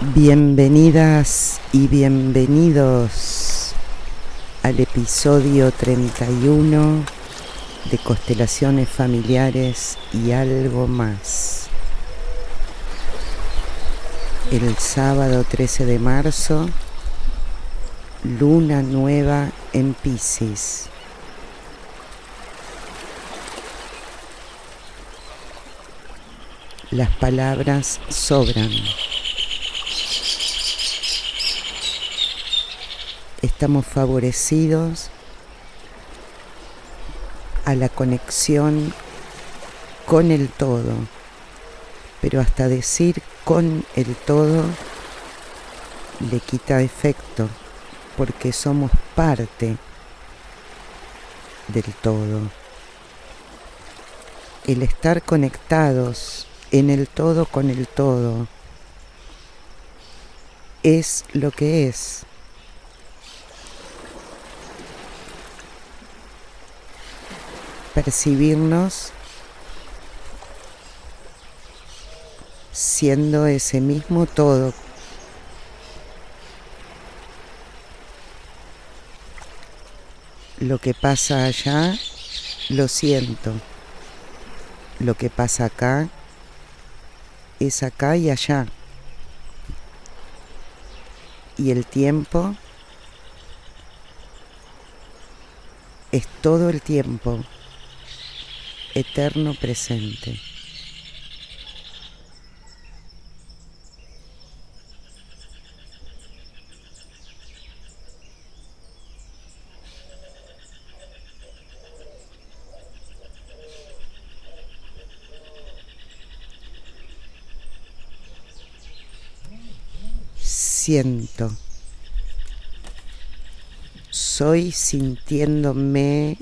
Bienvenidas y bienvenidos al episodio 31 de Constelaciones Familiares y algo más. El sábado 13 de marzo, luna nueva en Pisces. Las palabras sobran. Estamos favorecidos a la conexión con el todo, pero hasta decir con el todo le quita efecto, porque somos parte del todo. El estar conectados en el todo con el todo es lo que es. Percibirnos siendo ese mismo todo. Lo que pasa allá, lo siento. Lo que pasa acá, es acá y allá. Y el tiempo es todo el tiempo eterno presente. Siento. Soy sintiéndome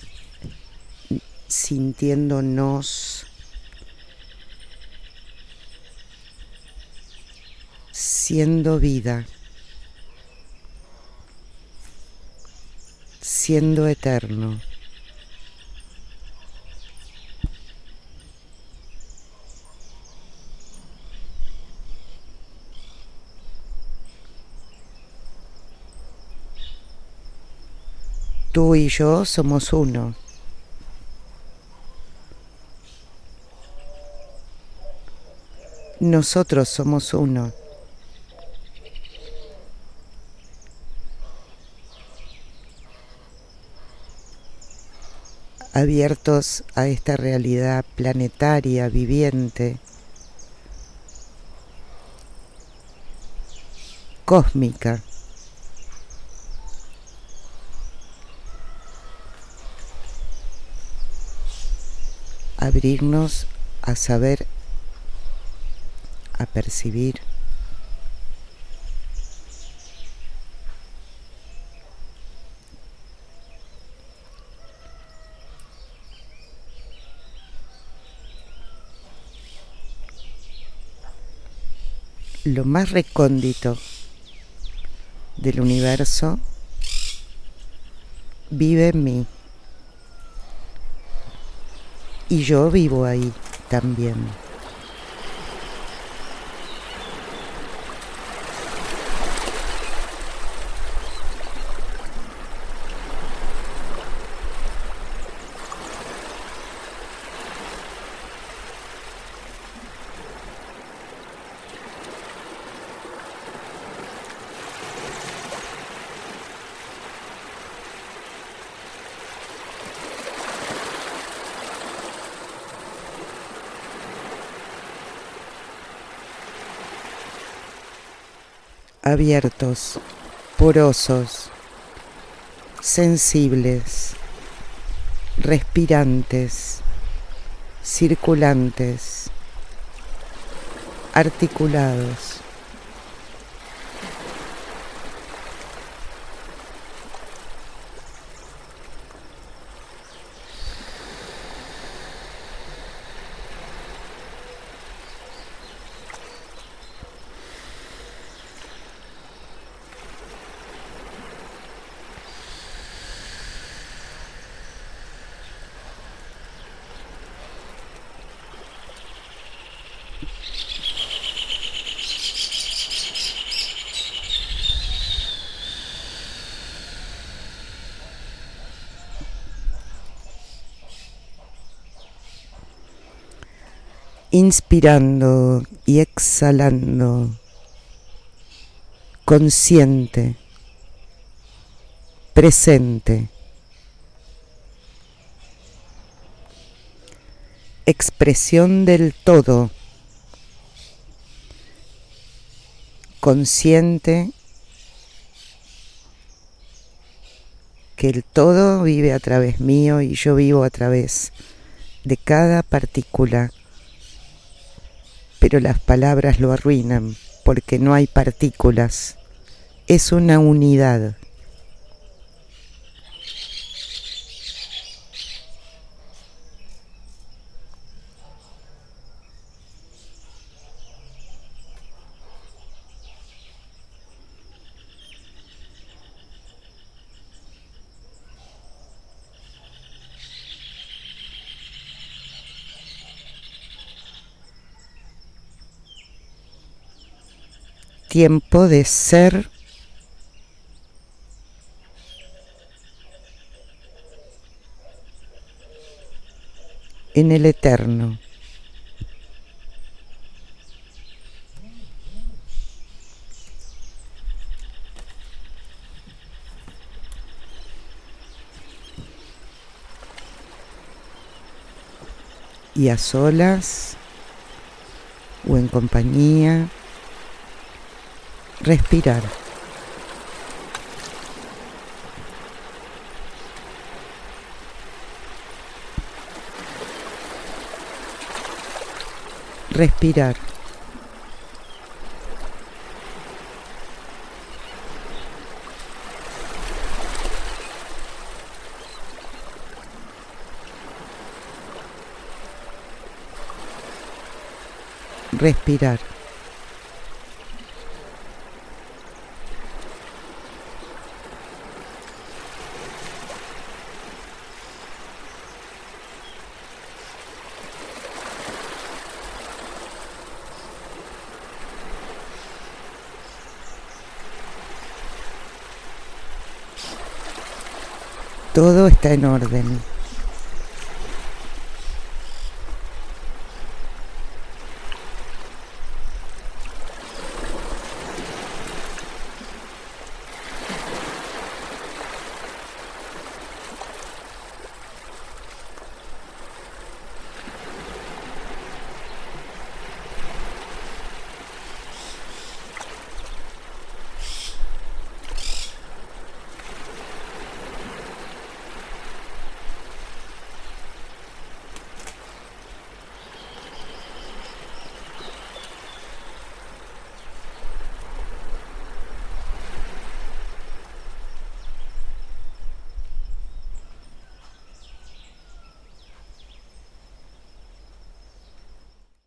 sintiéndonos siendo vida, siendo eterno. Tú y yo somos uno. Nosotros somos uno. abiertos a esta realidad planetaria, viviente, cósmica. Abrirnos a saber a percibir. Lo más recóndito del universo vive en mí. Y yo vivo ahí también. Abiertos, porosos, sensibles, respirantes, circulantes, articulados. Inspirando y exhalando, consciente, presente, expresión del todo, consciente que el todo vive a través mío y yo vivo a través de cada partícula pero las palabras lo arruinan porque no hay partículas, es una unidad. Tiempo de ser en el eterno. Y a solas o en compañía respirar. Respirar. Respirar. Todo está en orden.